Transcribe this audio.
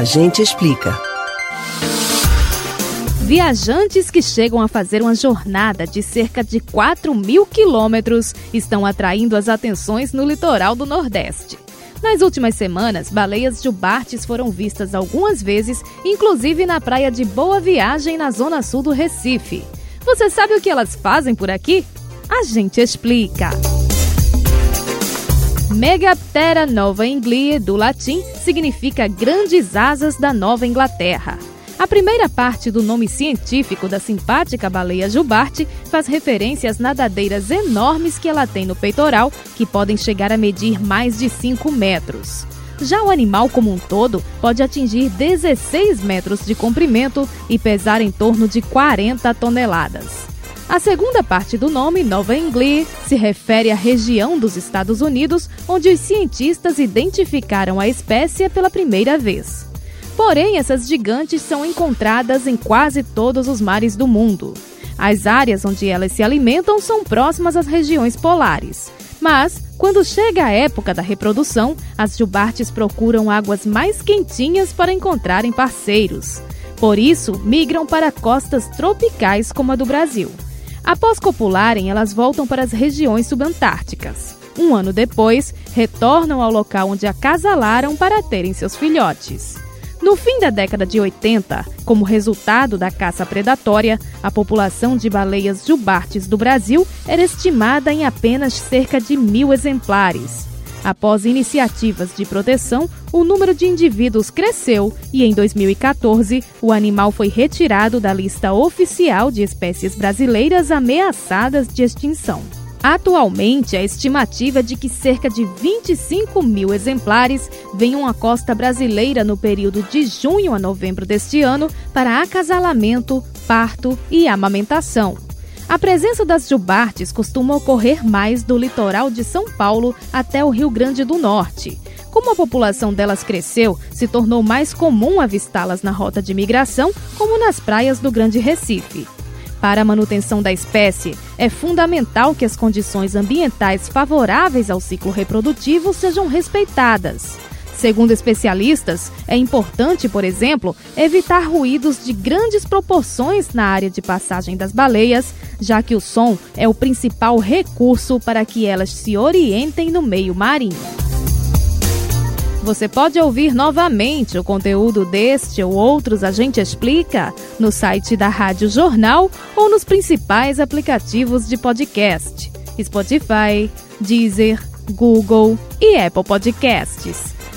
A gente explica. Viajantes que chegam a fazer uma jornada de cerca de 4 mil quilômetros estão atraindo as atenções no litoral do Nordeste. Nas últimas semanas, baleias jubartes foram vistas algumas vezes, inclusive na praia de Boa Viagem, na zona sul do Recife. Você sabe o que elas fazem por aqui? A gente explica. Megaptera nova Anglia, do latim, significa grandes asas da Nova Inglaterra. A primeira parte do nome científico da simpática baleia jubarte faz referência às nadadeiras enormes que ela tem no peitoral, que podem chegar a medir mais de 5 metros. Já o animal como um todo pode atingir 16 metros de comprimento e pesar em torno de 40 toneladas. A segunda parte do nome, Nova England, se refere à região dos Estados Unidos onde os cientistas identificaram a espécie pela primeira vez. Porém, essas gigantes são encontradas em quase todos os mares do mundo. As áreas onde elas se alimentam são próximas às regiões polares. Mas, quando chega a época da reprodução, as jubartes procuram águas mais quentinhas para encontrarem parceiros. Por isso, migram para costas tropicais como a do Brasil. Após copularem, elas voltam para as regiões subantárticas. Um ano depois, retornam ao local onde acasalaram para terem seus filhotes. No fim da década de 80, como resultado da caça predatória, a população de baleias jubartes do Brasil era estimada em apenas cerca de mil exemplares. Após iniciativas de proteção, o número de indivíduos cresceu e, em 2014, o animal foi retirado da lista oficial de espécies brasileiras ameaçadas de extinção. Atualmente, a estimativa é de que cerca de 25 mil exemplares venham à costa brasileira no período de junho a novembro deste ano para acasalamento, parto e amamentação. A presença das jubartes costuma ocorrer mais do litoral de São Paulo até o Rio Grande do Norte. Como a população delas cresceu, se tornou mais comum avistá-las na rota de migração, como nas praias do Grande Recife. Para a manutenção da espécie, é fundamental que as condições ambientais favoráveis ao ciclo reprodutivo sejam respeitadas. Segundo especialistas, é importante, por exemplo, evitar ruídos de grandes proporções na área de passagem das baleias, já que o som é o principal recurso para que elas se orientem no meio marinho. Você pode ouvir novamente o conteúdo deste ou outros A Gente Explica no site da Rádio Jornal ou nos principais aplicativos de podcast: Spotify, Deezer, Google e Apple Podcasts.